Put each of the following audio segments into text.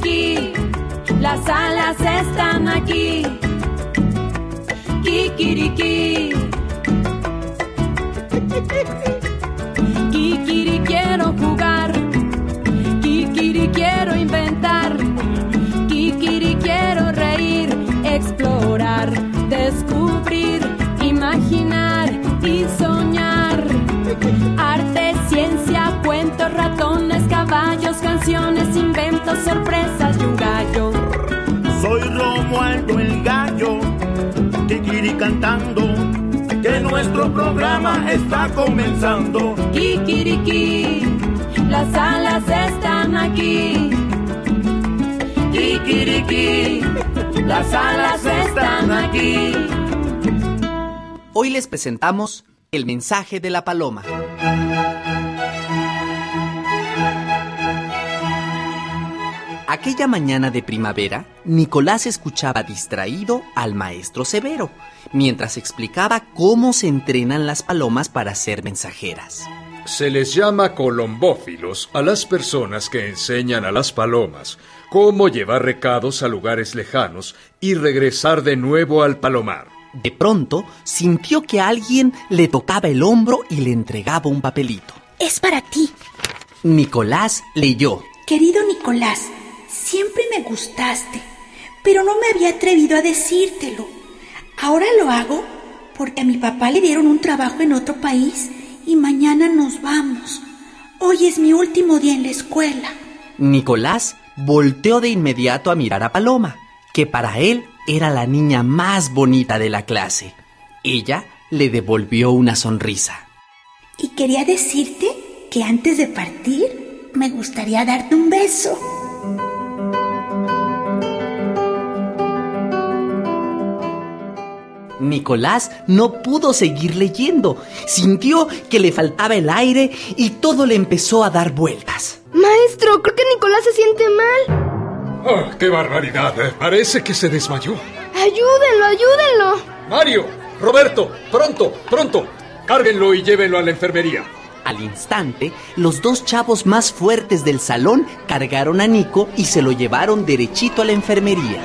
Kikiriki, las alas están aquí. Kikiriki. Kikiri quiero jugar. Kikiri quiero inventar. Kikiri quiero reír, explorar, descubrir, imaginar y soñar. Arte, ciencia, cuentos, ratones, canciones, inventos, sorpresas y un gallo. Soy Romualdo el gallo, Kikiri cantando, que nuestro programa está comenzando. Kikiriki, las alas están aquí. Kikiriki, las alas están aquí. Hoy les presentamos el mensaje de la paloma. Aquella mañana de primavera, Nicolás escuchaba distraído al maestro Severo, mientras explicaba cómo se entrenan las palomas para ser mensajeras. Se les llama colombófilos a las personas que enseñan a las palomas cómo llevar recados a lugares lejanos y regresar de nuevo al palomar. De pronto, sintió que alguien le tocaba el hombro y le entregaba un papelito. Es para ti. Nicolás leyó. Querido Nicolás, siempre me gustaste, pero no me había atrevido a decírtelo. Ahora lo hago porque a mi papá le dieron un trabajo en otro país y mañana nos vamos. Hoy es mi último día en la escuela. Nicolás volteó de inmediato a mirar a Paloma, que para él era la niña más bonita de la clase. Ella le devolvió una sonrisa. Y quería decirte que antes de partir me gustaría darte un beso. Nicolás no pudo seguir leyendo. Sintió que le faltaba el aire y todo le empezó a dar vueltas. Maestro, creo que Nicolás se siente mal. ¡Oh, qué barbaridad! eh. Parece que se desmayó. Ayúdenlo, ayúdenlo. Mario, Roberto, pronto, pronto. Cárguenlo y llévenlo a la enfermería. Al instante, los dos chavos más fuertes del salón cargaron a Nico y se lo llevaron derechito a la enfermería.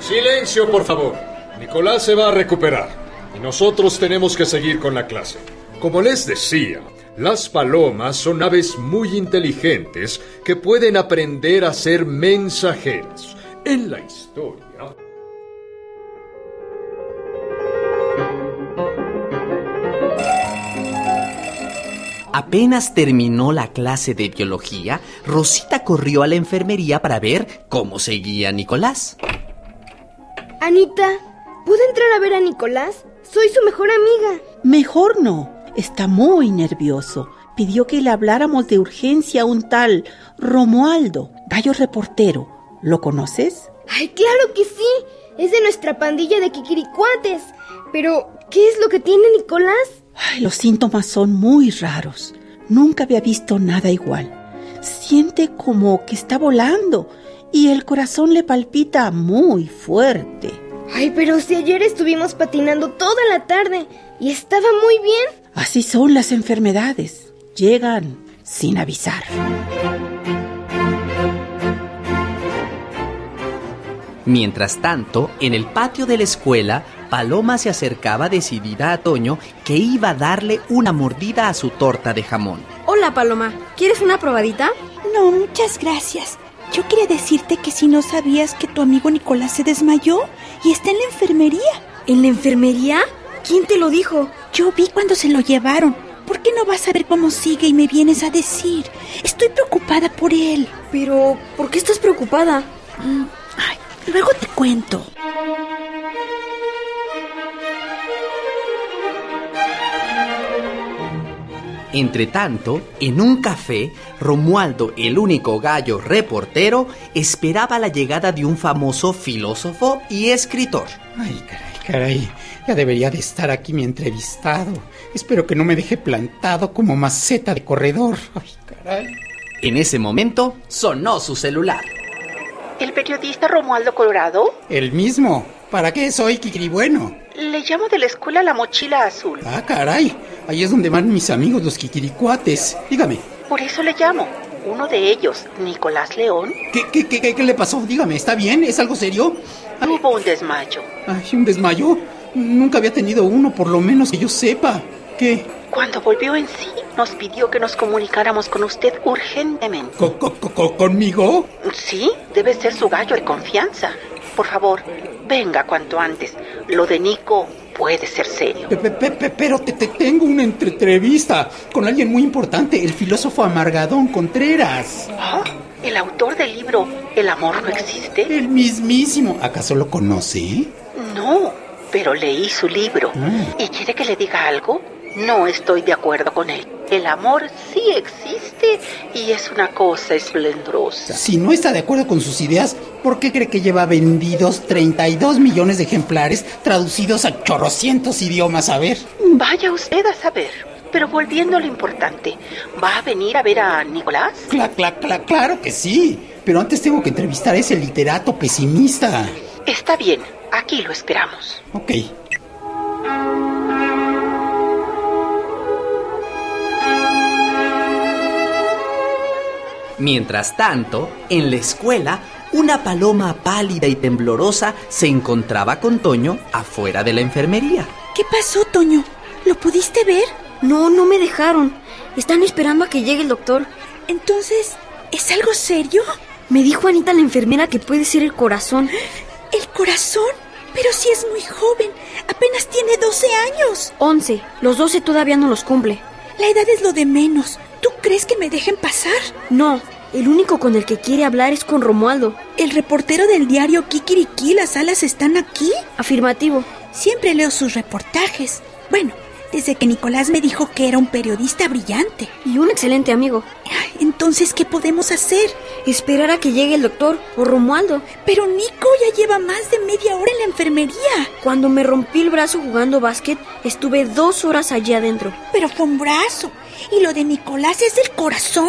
Silencio, por favor. Nicolás se va a recuperar y nosotros tenemos que seguir con la clase. Como les decía, las palomas son aves muy inteligentes que pueden aprender a ser mensajeras. En la historia... Apenas terminó la clase de biología, Rosita corrió a la enfermería para ver cómo seguía Nicolás. Anita, ¿puedo entrar a ver a Nicolás? Soy su mejor amiga. Mejor no. Está muy nervioso. Pidió que le habláramos de urgencia a un tal Romualdo, gallo reportero. ¿Lo conoces? Ay, claro que sí. Es de nuestra pandilla de Kikiricuates. Pero, ¿qué es lo que tiene Nicolás? Ay, los síntomas son muy raros. Nunca había visto nada igual. Siente como que está volando y el corazón le palpita muy fuerte. Ay, pero si ayer estuvimos patinando toda la tarde y estaba muy bien. Así son las enfermedades. Llegan sin avisar. Mientras tanto, en el patio de la escuela, Paloma se acercaba decidida a Toño que iba a darle una mordida a su torta de jamón. Hola, Paloma. ¿Quieres una probadita? No, muchas gracias. Yo quería decirte que si no sabías que tu amigo Nicolás se desmayó y está en la enfermería. ¿En la enfermería? ¿Quién te lo dijo? Yo vi cuando se lo llevaron. ¿Por qué no vas a ver cómo sigue y me vienes a decir? Estoy preocupada por él. Pero, ¿por qué estás preocupada? Mm, Ay, luego te cuento. Entretanto, en un café, Romualdo, el único gallo reportero, esperaba la llegada de un famoso filósofo y escritor. Ay, caray, caray. Ya debería de estar aquí mi entrevistado. Espero que no me deje plantado como maceta de corredor. Ay, caray. En ese momento, sonó su celular. ¿El periodista Romualdo Colorado? El mismo. ¿Para qué soy Kikiribueno? Le llamo de la escuela La Mochila Azul. Ah, caray. Ahí es donde van mis amigos los Kikiricuates. Dígame. Por eso le llamo. Uno de ellos, Nicolás León, ¿Qué, qué, qué, qué- qué le pasó? Dígame, ¿está bien? ¿Es algo serio? tuvo un desmayo. Ay, ¿un desmayo? Nunca había tenido uno, por lo menos que yo sepa. ¿Qué? Cuando volvió en sí, nos pidió que nos comunicáramos con usted urgentemente. ¿Co- co- co- co- conmigo? Sí, debe ser su gallo de confianza. Por favor, venga cuanto antes. Lo de Nico puede ser serio. Pe- pe- pe- pe- pero te, te tengo una entre- entrevista con alguien muy importante, el filósofo Amargadón Contreras. Ah, ¿El autor del libro El amor no existe? El mismísimo. ¿Acaso lo conoce? No, pero leí su libro. Ah. ¿Y quiere que le diga algo? No estoy de acuerdo con él. El amor sí existe y es una cosa esplendorosa. Si no está de acuerdo con sus ideas, ¿por qué cree que lleva vendidos 32 millones de ejemplares traducidos a chorrocientos idiomas? A ver. Vaya usted a saber. Pero volviendo a lo importante, ¿va a venir a ver a Nicolás? Cla, cla, cla, claro que sí. Pero antes tengo que entrevistar a ese literato pesimista. Está bien, aquí lo esperamos. Ok. Mientras tanto, en la escuela, una paloma pálida y temblorosa se encontraba con Toño afuera de la enfermería. ¿Qué pasó, Toño? ¿Lo pudiste ver? No, no me dejaron. Están esperando a que llegue el doctor. Entonces, ¿es algo serio? Me dijo Anita la enfermera que puede ser el corazón. ¿El corazón? Pero si es muy joven, apenas tiene 12 años. 11. Los 12 todavía no los cumple. La edad es lo de menos. ¿Tú crees que me dejen pasar? No, el único con el que quiere hablar es con Romualdo. ¿El reportero del diario Kikiriki, las alas están aquí? Afirmativo. Siempre leo sus reportajes. Bueno, desde que Nicolás me dijo que era un periodista brillante. Y un excelente amigo. Entonces, ¿qué podemos hacer? Esperar a que llegue el doctor o Romualdo. Pero Nico ya lleva más de media hora en la enfermería. Cuando me rompí el brazo jugando básquet, estuve dos horas allí adentro. Pero fue un brazo. ¿Y lo de Nicolás es el corazón?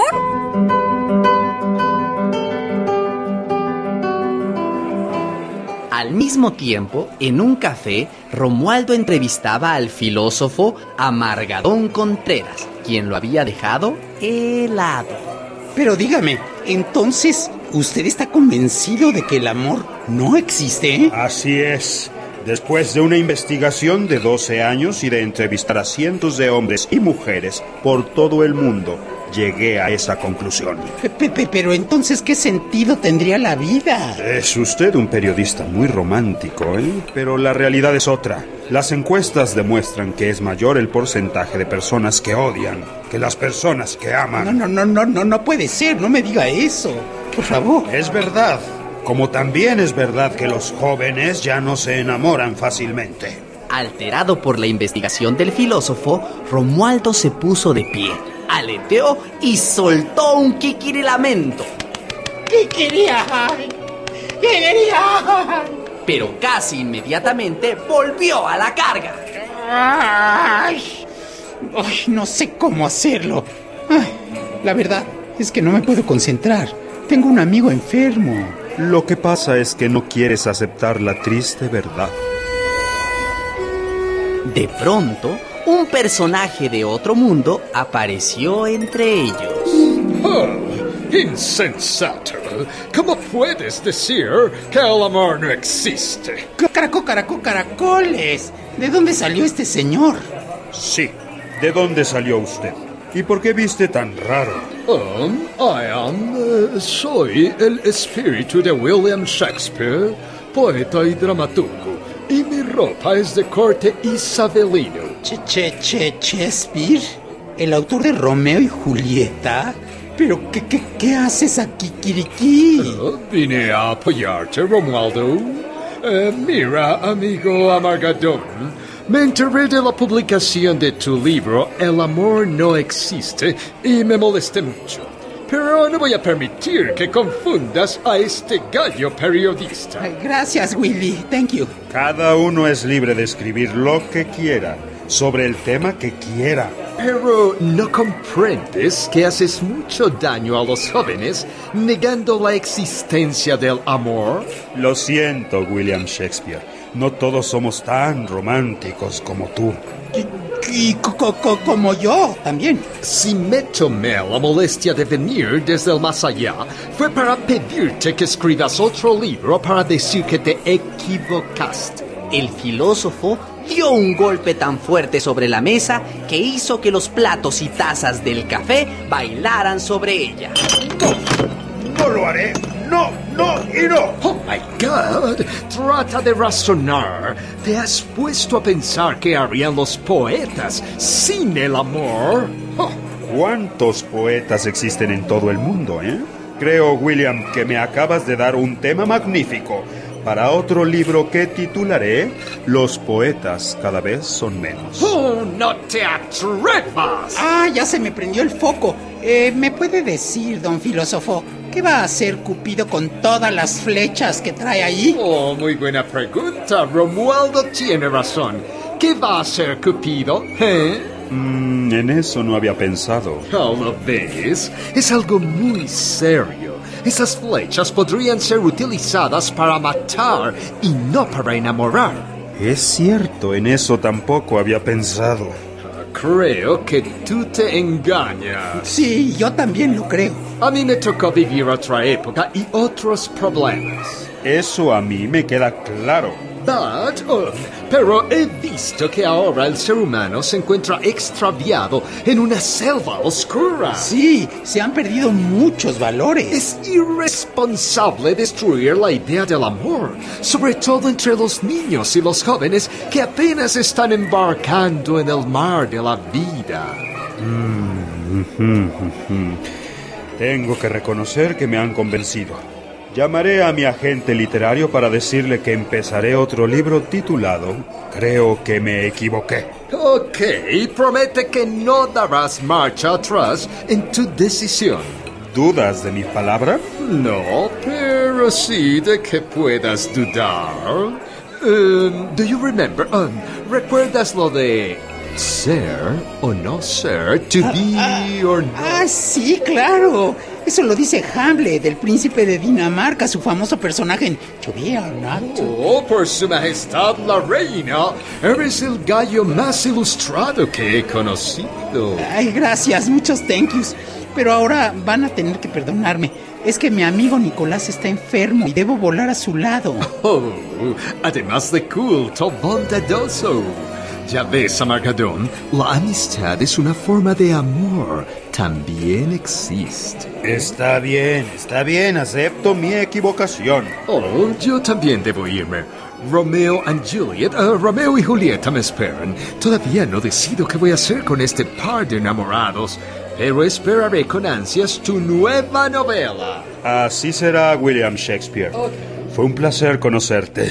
Al mismo tiempo, en un café, Romualdo entrevistaba al filósofo Amargadón Contreras, quien lo había dejado helado. Pero dígame, entonces, ¿usted está convencido de que el amor no existe? Así es. Después de una investigación de 12 años y de entrevistar a cientos de hombres y mujeres por todo el mundo, llegué a esa conclusión. Pe- pe- pe- Pero entonces, ¿qué sentido tendría la vida? Es usted un periodista muy romántico, ¿eh? Pero la realidad es otra. Las encuestas demuestran que es mayor el porcentaje de personas que odian que las personas que aman. No, no, no, no, no, no puede ser, no me diga eso. Por favor. Es verdad. Como también es verdad que los jóvenes ya no se enamoran fácilmente. Alterado por la investigación del filósofo, Romualdo se puso de pie, aleteó y soltó un kikirilamento. ¿Qué quería? Pero casi inmediatamente volvió a la carga. Ay, ay, no sé cómo hacerlo. Ay, la verdad es que no me puedo concentrar. Tengo un amigo enfermo. Lo que pasa es que no quieres aceptar la triste verdad. De pronto, un personaje de otro mundo apareció entre ellos. ¡Oh! ¡Insensato! ¿Cómo puedes decir que el amor no existe? Caracó, caracó, caracoles. ¿De dónde salió este señor? Sí. ¿De dónde salió usted? ¿Y por qué viste tan raro? Um, I am. eh, soy el espíritu de William Shakespeare, poeta y dramaturgo, y mi ropa es de corte isabelino. Che, che, che, Shakespeare, el autor de Romeo y Julieta. ¿Pero qué, qué, qué haces aquí, Kiriki? Oh, vine a apoyarte, Romualdo. Eh, mira, amigo Amargadón, me enteré de la publicación de tu libro El amor no existe y me molesté mucho. Pero no voy a permitir que confundas a este gallo periodista. Gracias, Willy. Thank you. Cada uno es libre de escribir lo que quiera, sobre el tema que quiera. Pero no comprendes que haces mucho daño a los jóvenes negando la existencia del amor. Lo siento, William Shakespeare. No todos somos tan románticos como tú. ¿Qué, Y co- co- co- como yo también. Si me tomé la molestia de venir desde el más allá, fue para pedirte que escribas otro libro para decir que te equivocaste. El filósofo dio un golpe tan fuerte sobre la mesa que hizo que los platos y tazas del café bailaran sobre ella. No lo haré. No, no y no. Oh my God, trata de razonar. ¿Te has puesto a pensar qué harían los poetas sin el amor? Oh, ¿Cuántos poetas existen en todo el mundo, eh? Creo, William, que me acabas de dar un tema magnífico para otro libro que titularé Los poetas cada vez son menos. oh, no te atrevas. Ah, ya se me prendió el foco. Eh, ¿Me puede decir, don filósofo, qué va a hacer Cupido con todas las flechas que trae ahí? Oh, muy buena pregunta. Romualdo tiene razón. ¿Qué va a hacer Cupido? ¿Eh? Mm, en eso no había pensado. Oh, ¿lo ves? Es algo muy serio. Esas flechas podrían ser utilizadas para matar y no para enamorar. Es cierto, en eso tampoco había pensado. Creo que tú te engañas. Sí, yo también lo creo. A mí me tocó vivir otra época y otros problemas. Eso a mí me queda claro. But, pero he visto que ahora el ser humano se encuentra extraviado en una selva oscura. Sí, se han perdido muchos valores. Es irresponsable destruir la idea del amor, sobre todo entre los niños y los jóvenes que apenas están embarcando en el mar de la vida. Tengo que reconocer que me han convencido. Llamaré a mi agente literario para decirle que empezaré otro libro titulado Creo que me equivoqué. Ok, promete que no darás marcha atrás en tu decisión. ¿Dudas de mi palabra? No, pero sí de que puedas dudar. Um, do you remember? Um, ¿Recuerdas lo de ser o no ser? To be or not? Ah, sí, claro. Eso lo dice Hamlet, el príncipe de Dinamarca, su famoso personaje en to. Oh, por su majestad la reina, eres el gallo más ilustrado que he conocido. Ay, gracias, muchos thank yous. Pero ahora van a tener que perdonarme. Es que mi amigo Nicolás está enfermo y debo volar a su lado. Oh, además de culto, bondadoso. Ya ves, Amargadón, la amistad es una forma de amor. También existe. Está bien, está bien, acepto mi equivocación. Oh, yo también debo irme. Romeo and Juliet, eh, Romeo y Julieta me esperan. Todavía no decido qué voy a hacer con este par de enamorados, pero esperaré con ansias tu nueva novela. Así será, William Shakespeare. Fue un placer conocerte.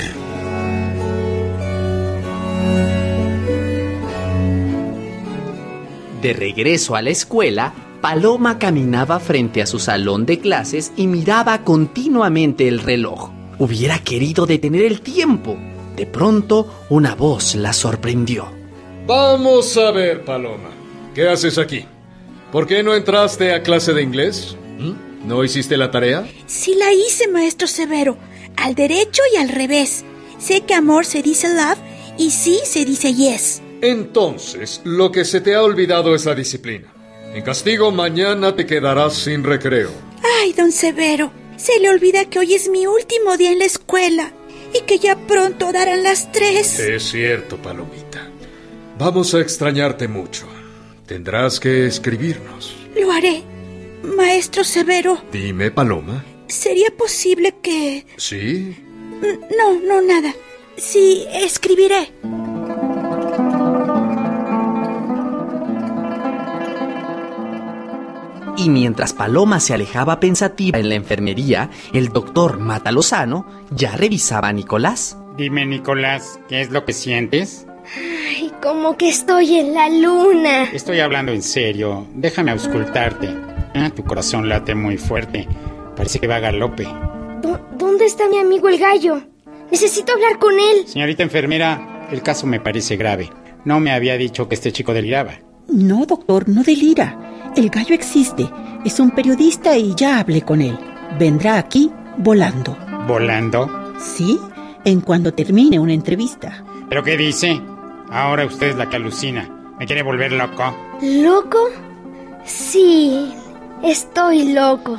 De regreso a la escuela, Paloma caminaba frente a su salón de clases y miraba continuamente el reloj. Hubiera querido detener el tiempo. De pronto, una voz la sorprendió. Vamos a ver, Paloma. ¿Qué haces aquí? ¿Por qué no entraste a clase de inglés? ¿Mm? ¿No hiciste la tarea? Sí la hice, maestro Severo, al derecho y al revés. Sé que amor se dice love y sí se dice yes. Entonces, lo que se te ha olvidado es la disciplina. En castigo, mañana te quedarás sin recreo. Ay, don Severo, se le olvida que hoy es mi último día en la escuela y que ya pronto darán las tres. Es cierto, Palomita. Vamos a extrañarte mucho. Tendrás que escribirnos. Lo haré. Maestro Severo, Dime, Paloma. ¿sería posible que... ¿Sí? No, no, nada. Sí, escribiré. Y mientras Paloma se alejaba pensativa en la enfermería, el doctor Matalozano ya revisaba a Nicolás. Dime, Nicolás, ¿qué es lo que sientes? Ay, como que estoy en la luna. Estoy hablando en serio. Déjame auscultarte. Ah, tu corazón late muy fuerte. Parece que va a galope. ¿Dó- ¿Dónde está mi amigo el gallo? Necesito hablar con él. Señorita enfermera, el caso me parece grave. No me había dicho que este chico deliraba. No, doctor, no delira. El gallo existe. Es un periodista y ya hablé con él. Vendrá aquí volando. ¿Volando? ¿Sí? En cuanto termine una entrevista. ¿Pero qué dice? Ahora usted es la que alucina. ¿Me quiere volver loco? ¿Loco? Sí, estoy loco.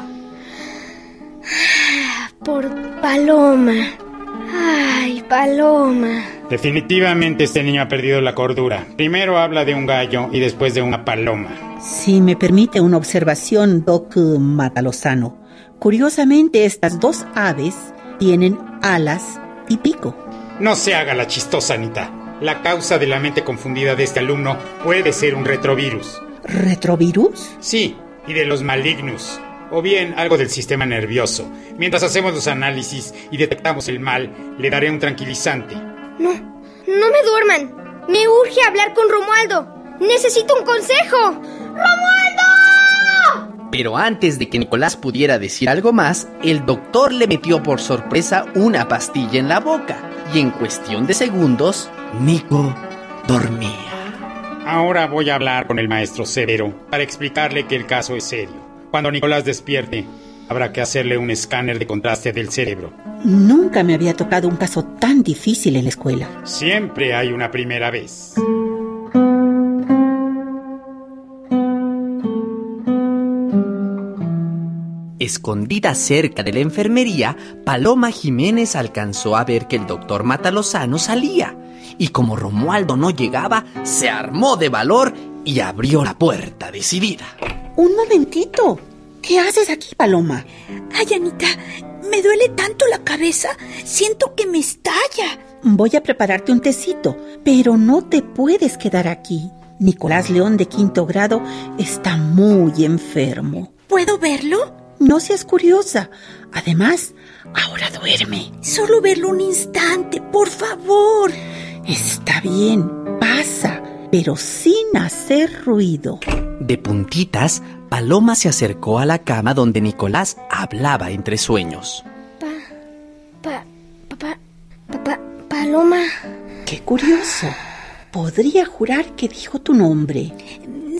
Por Paloma. Ay, Paloma. Definitivamente este niño ha perdido la cordura. Primero habla de un gallo y después de una paloma. Si me permite una observación, Doc Matalozano. Curiosamente, estas dos aves tienen alas y pico. No se haga la chistosa, Anita. La causa de la mente confundida de este alumno puede ser un retrovirus. ¿Retrovirus? Sí, y de los malignos. O bien algo del sistema nervioso. Mientras hacemos los análisis y detectamos el mal, le daré un tranquilizante. No, no me duerman. Me urge hablar con Romualdo. Necesito un consejo. ¡Romualdo! Pero antes de que Nicolás pudiera decir algo más, el doctor le metió por sorpresa una pastilla en la boca. Y en cuestión de segundos, Nico dormía. Ahora voy a hablar con el maestro Severo para explicarle que el caso es serio. Cuando Nicolás despierte, habrá que hacerle un escáner de contraste del cerebro. Nunca me había tocado un caso tan difícil en la escuela. Siempre hay una primera vez. Escondida cerca de la enfermería, Paloma Jiménez alcanzó a ver que el doctor Matalozano salía. Y como Romualdo no llegaba, se armó de valor y abrió la puerta decidida. Un momentito. ¿Qué haces aquí, Paloma? Ay, Anita, me duele tanto la cabeza. Siento que me estalla. Voy a prepararte un tecito, pero no te puedes quedar aquí. Nicolás León de quinto grado está muy enfermo. ¿Puedo verlo? No seas curiosa. Además, ahora duerme. Solo verlo un instante, por favor. Está bien, pasa, pero sin hacer ruido. De puntitas, Paloma se acercó a la cama donde Nicolás hablaba entre sueños. Pa, pa, pa, pa, pa, Paloma. Qué curioso. Podría jurar que dijo tu nombre.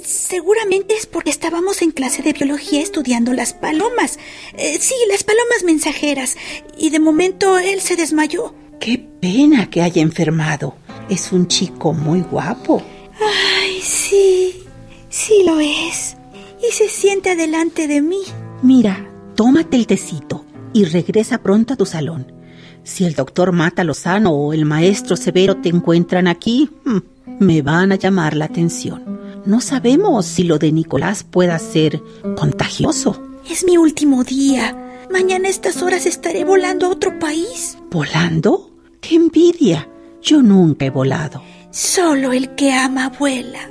Seguramente es porque estábamos en clase de biología estudiando las palomas. Eh, sí, las palomas mensajeras. Y de momento él se desmayó. Qué pena que haya enfermado. Es un chico muy guapo. Ay, sí, sí lo es. Y se siente delante de mí. Mira, tómate el tecito y regresa pronto a tu salón. Si el doctor Mata Lozano o el maestro Severo te encuentran aquí, hmm, me van a llamar la atención. No sabemos si lo de Nicolás pueda ser contagioso. Es mi último día. Mañana a estas horas estaré volando a otro país. ¿Volando? ¡Qué envidia! Yo nunca he volado. Solo el que ama vuela.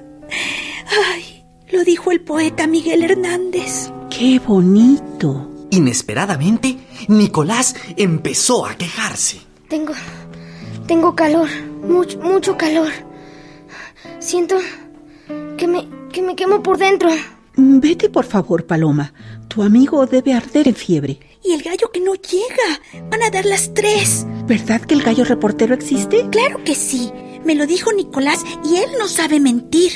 Ay, lo dijo el poeta Miguel Hernández. ¡Qué bonito! Inesperadamente, Nicolás empezó a quejarse. Tengo. Tengo calor. Mucho, mucho calor. Siento que me, que me quemo por dentro. Vete, por favor, Paloma. Tu amigo debe arder en fiebre. Y el gallo que no llega. Van a dar las tres. ¿Verdad que el gallo reportero existe? Claro que sí. Me lo dijo Nicolás y él no sabe mentir.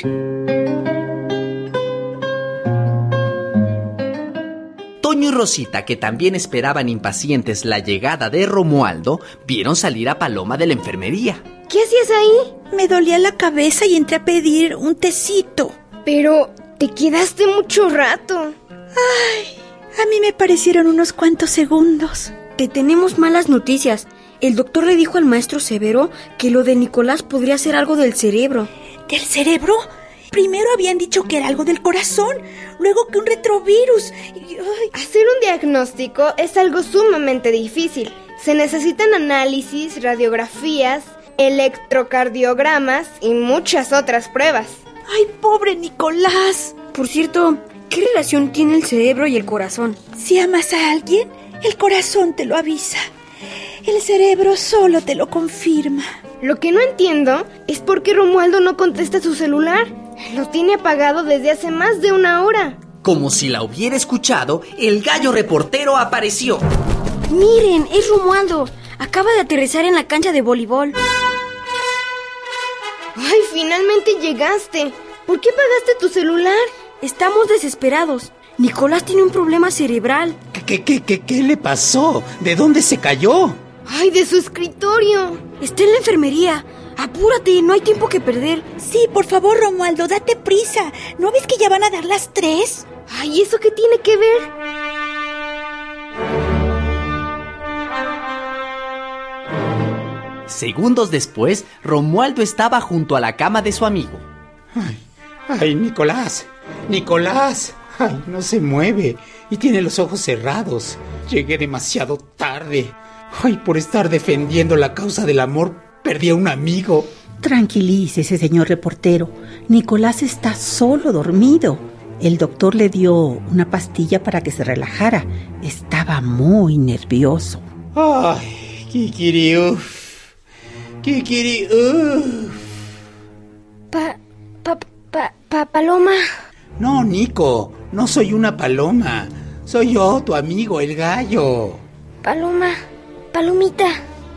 Toño y Rosita, que también esperaban impacientes la llegada de Romualdo, vieron salir a Paloma de la enfermería. ¿Qué hacías ahí? Me dolía la cabeza y entré a pedir un tecito. Pero te quedaste mucho rato. Ay, a mí me parecieron unos cuantos segundos. Te tenemos malas noticias. El doctor le dijo al maestro Severo que lo de Nicolás podría ser algo del cerebro. ¿Del cerebro? Primero habían dicho que era algo del corazón, luego que un retrovirus. Ay. Hacer un diagnóstico es algo sumamente difícil. Se necesitan análisis, radiografías, electrocardiogramas y muchas otras pruebas. ¡Ay, pobre Nicolás! Por cierto, ¿qué relación tiene el cerebro y el corazón? Si amas a alguien, el corazón te lo avisa. El cerebro solo te lo confirma. Lo que no entiendo es por qué Romualdo no contesta su celular. Lo tiene apagado desde hace más de una hora. Como si la hubiera escuchado, el gallo reportero apareció. Miren, es Romualdo. Acaba de aterrizar en la cancha de voleibol. ¡Ay, finalmente llegaste! ¿Por qué pagaste tu celular? Estamos desesperados. Nicolás tiene un problema cerebral. ¿Qué, qué, qué, qué le pasó? ¿De dónde se cayó? ¡Ay, de su escritorio! Está en la enfermería. Apúrate, no hay tiempo que perder. Sí, por favor, Romualdo, date prisa. ¿No ves que ya van a dar las tres? Ay, ¿eso qué tiene que ver? Segundos después, Romualdo estaba junto a la cama de su amigo. Ay, ay, Nicolás, Nicolás. Ay, no se mueve y tiene los ojos cerrados. Llegué demasiado tarde. Ay, por estar defendiendo la causa del amor, perdí a un amigo. Tranquilícese, señor reportero. Nicolás está solo dormido. El doctor le dio una pastilla para que se relajara. Estaba muy nervioso. Ay, Kikiri, uff. Kikiri, uff. Pa, pa, pa, pa, paloma. No, Nico, no soy una paloma. Soy yo, tu amigo, el gallo. Paloma, palomita.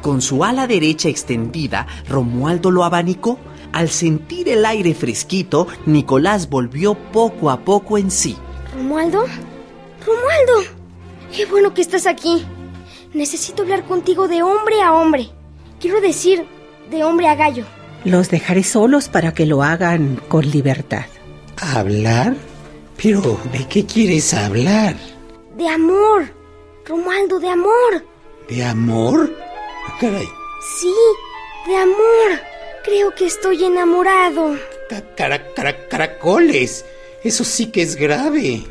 Con su ala derecha extendida, Romualdo lo abanicó. Al sentir el aire fresquito, Nicolás volvió poco a poco en sí. ¿Romualdo? ¡Romualdo! ¡Qué bueno que estás aquí! Necesito hablar contigo de hombre a hombre. Quiero decir, de hombre a gallo. Los dejaré solos para que lo hagan con libertad. ¿Hablar? Pero, ¿de qué quieres hablar? De amor. Romualdo, de amor. ¿De amor? Ah, Caray. Sí, de amor. Creo que estoy enamorado. Ca- cara- cara- caracoles. Eso sí que es grave.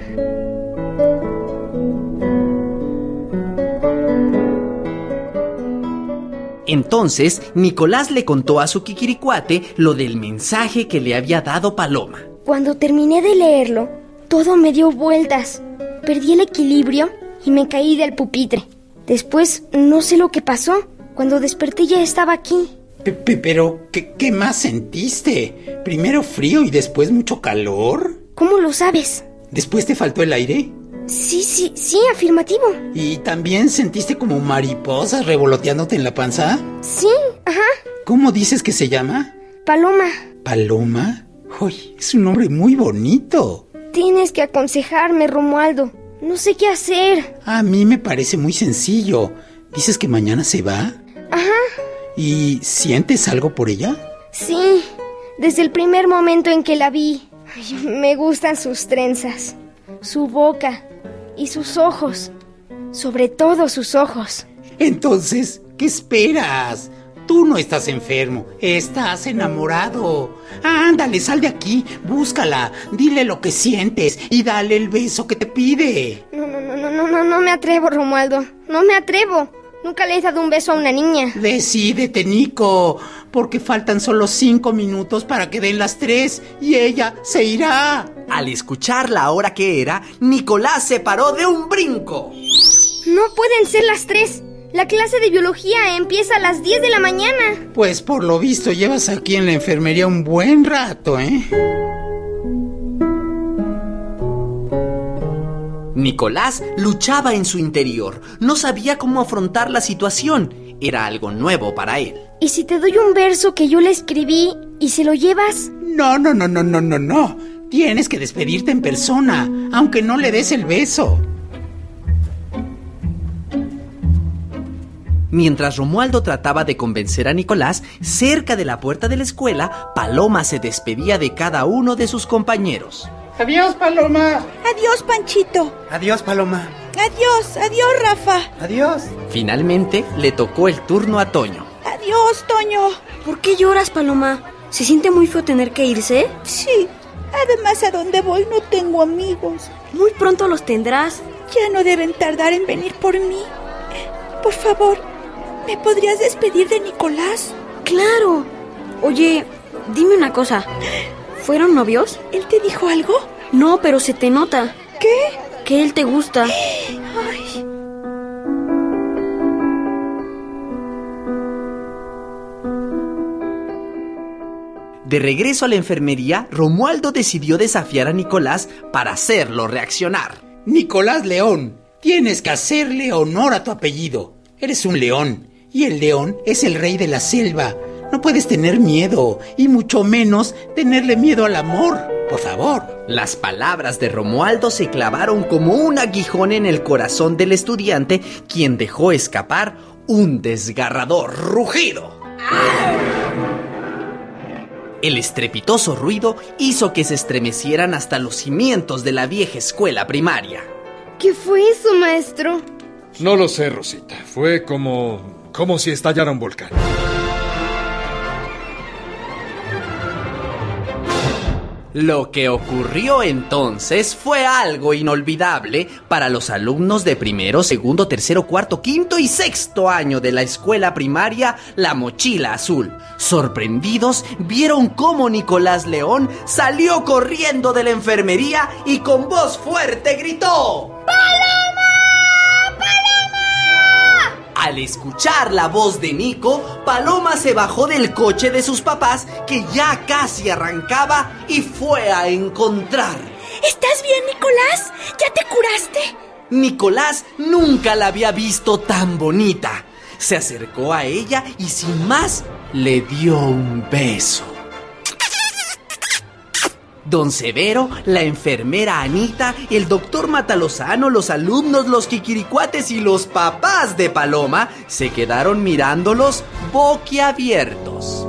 Entonces, Nicolás le contó a su kikiricuate lo del mensaje que le había dado Paloma. Cuando terminé de leerlo, todo me dio vueltas. Perdí el equilibrio y me caí del pupitre. Después, no sé lo que pasó. Cuando desperté ya estaba aquí. Pe- pero, ¿qué, qué más sentiste? Primero frío y después mucho calor. ¿Cómo lo sabes? ¿Después te faltó el aire? Sí, sí, sí, afirmativo. ¿Y también sentiste como mariposas revoloteándote en la panza? Sí, ajá. ¿Cómo dices que se llama? Paloma, ¿Paloma? Uy, es un nombre muy bonito. tienes que aconsejarme, Romualdo. No sé qué hacer. A mí me parece muy sencillo. ¿Dices que mañana se va? Ajá. ¿Y sientes algo por ella? Sí, desde el primer momento en que la vi. Ay, me gustan sus trenzas, su boca y sus ojos. Sobre todo sus ojos. Entonces, ¿qué esperas? Tú no estás enfermo, estás enamorado. Ándale, sal de aquí, búscala, dile lo que sientes y dale el beso que te pide. No, no, no, no, no, no, no me atrevo, Romualdo. No me atrevo. Nunca le he dado un beso a una niña. Decídete, Nico, porque faltan solo cinco minutos para que den las tres y ella se irá. Al escuchar la hora que era, Nicolás se paró de un brinco. No pueden ser las tres. La clase de biología empieza a las 10 de la mañana. Pues por lo visto llevas aquí en la enfermería un buen rato, ¿eh? Nicolás luchaba en su interior. No sabía cómo afrontar la situación. Era algo nuevo para él. ¿Y si te doy un verso que yo le escribí y se lo llevas? No, no, no, no, no, no, no. Tienes que despedirte en persona, aunque no le des el beso. Mientras Romualdo trataba de convencer a Nicolás, cerca de la puerta de la escuela, Paloma se despedía de cada uno de sus compañeros. Adiós, Paloma. Adiós, Panchito. Adiós, Paloma. Adiós, adiós, Rafa. Adiós. Finalmente le tocó el turno a Toño. Adiós, Toño. ¿Por qué lloras, Paloma? ¿Se siente muy feo tener que irse? Sí. Además, a donde voy no tengo amigos. Muy pronto los tendrás. Ya no deben tardar en venir por mí. Por favor, ¿me podrías despedir de Nicolás? Claro. Oye, dime una cosa. ¿Fueron novios? ¿Él te dijo algo? No, pero se te nota. ¿Qué? Que él te gusta. Ay, De regreso a la enfermería, Romualdo decidió desafiar a Nicolás para hacerlo reaccionar. Nicolás León, tienes que hacerle honor a tu apellido. Eres un león, y el león es el rey de la selva. No puedes tener miedo, y mucho menos tenerle miedo al amor. Por favor. Las palabras de Romualdo se clavaron como un aguijón en el corazón del estudiante, quien dejó escapar un desgarrador rugido. El estrepitoso ruido hizo que se estremecieran hasta los cimientos de la vieja escuela primaria. ¿Qué fue eso, maestro? No lo sé, Rosita. Fue como. como si estallara un volcán. Lo que ocurrió entonces fue algo inolvidable para los alumnos de primero, segundo, tercero, cuarto, quinto y sexto año de la escuela primaria La Mochila Azul. Sorprendidos, vieron cómo Nicolás León salió corriendo de la enfermería y con voz fuerte gritó Al escuchar la voz de Nico, Paloma se bajó del coche de sus papás que ya casi arrancaba y fue a encontrar. ¿Estás bien, Nicolás? ¿Ya te curaste? Nicolás nunca la había visto tan bonita. Se acercó a ella y sin más le dio un beso. Don Severo, la enfermera Anita, el doctor Matalozano, los alumnos, los quiquiricuates y los papás de Paloma se quedaron mirándolos boquiabiertos.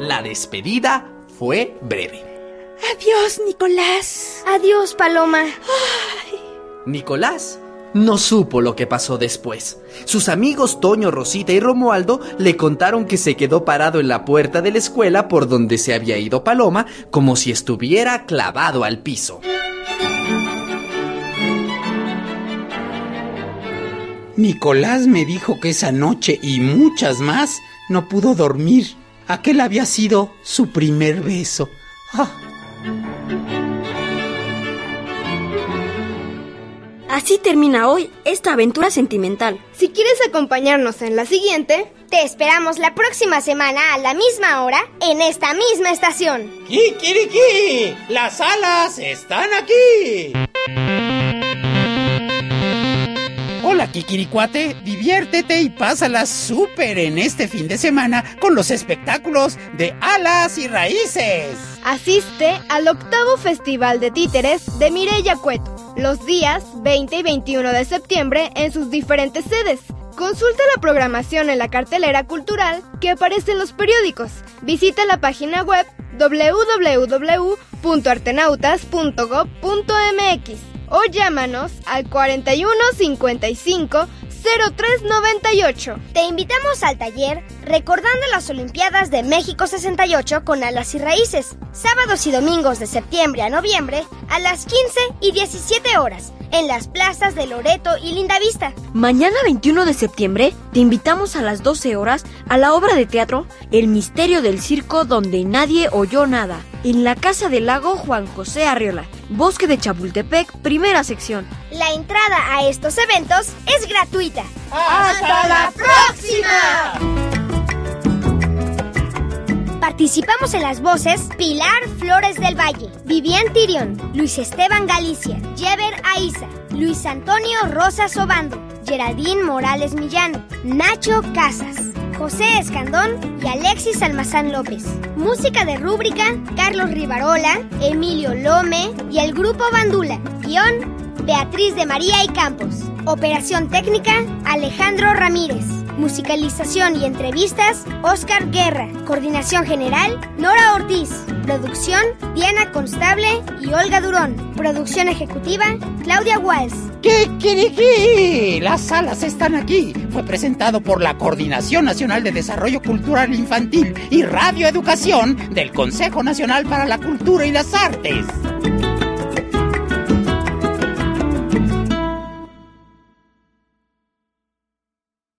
La despedida fue breve. Adiós, Nicolás. Adiós, Paloma. Nicolás no supo lo que pasó después. Sus amigos Toño, Rosita y Romualdo le contaron que se quedó parado en la puerta de la escuela por donde se había ido Paloma, como si estuviera clavado al piso. Nicolás me dijo que esa noche y muchas más no pudo dormir. Aquel había sido su primer beso. Ah. Así termina hoy esta aventura sentimental. Si quieres acompañarnos en la siguiente, Te esperamos la próxima semana a la misma hora en esta misma estación. ¡Kikiriki! ¡Las alas están aquí! Hola Kikiricuate, diviértete y pásala súper en este fin de semana con los espectáculos de Alas y Raíces. asiste al octavo Festival de Títeres de Mireya Cueto, los días 20 y 21 de septiembre en sus diferentes sedes. Consulta la programación en la cartelera cultural que aparece en los periódicos. Visita la página web www.artenautas.gov.mx o llámanos al 41 55 0398. Te invitamos al taller Recordando las Olimpiadas de México 68 con alas y raíces, sábados y domingos de septiembre a noviembre a las 15 y 17 horas en las plazas de Loreto y Lindavista. Mañana 21 de septiembre te invitamos a las 12 horas a la obra de teatro El misterio del circo donde nadie oyó nada, en la Casa del Lago Juan José Arriola, Bosque de Chapultepec, primera sección. La entrada a estos eventos es gratuita. ¡Hasta la próxima! Participamos en las voces Pilar Flores del Valle, Vivian Tirion, Luis Esteban Galicia, Jever Aiza, Luis Antonio Rosas Obando, Geraldine Morales Millán, Nacho Casas, José Escandón y Alexis Almazán López. Música de rúbrica, Carlos Rivarola, Emilio Lome y el grupo Bandula. Guión, Beatriz de María y Campos. Operación técnica, Alejandro Ramírez. Musicalización y entrevistas, Oscar Guerra. Coordinación general, Nora Ortiz. Producción, Diana Constable y Olga Durón. Producción ejecutiva, Claudia Walsh. ¡Kikiriki! Las alas están aquí. Fue presentado por la Coordinación Nacional de Desarrollo Cultural Infantil y Radioeducación del Consejo Nacional para la Cultura y las Artes.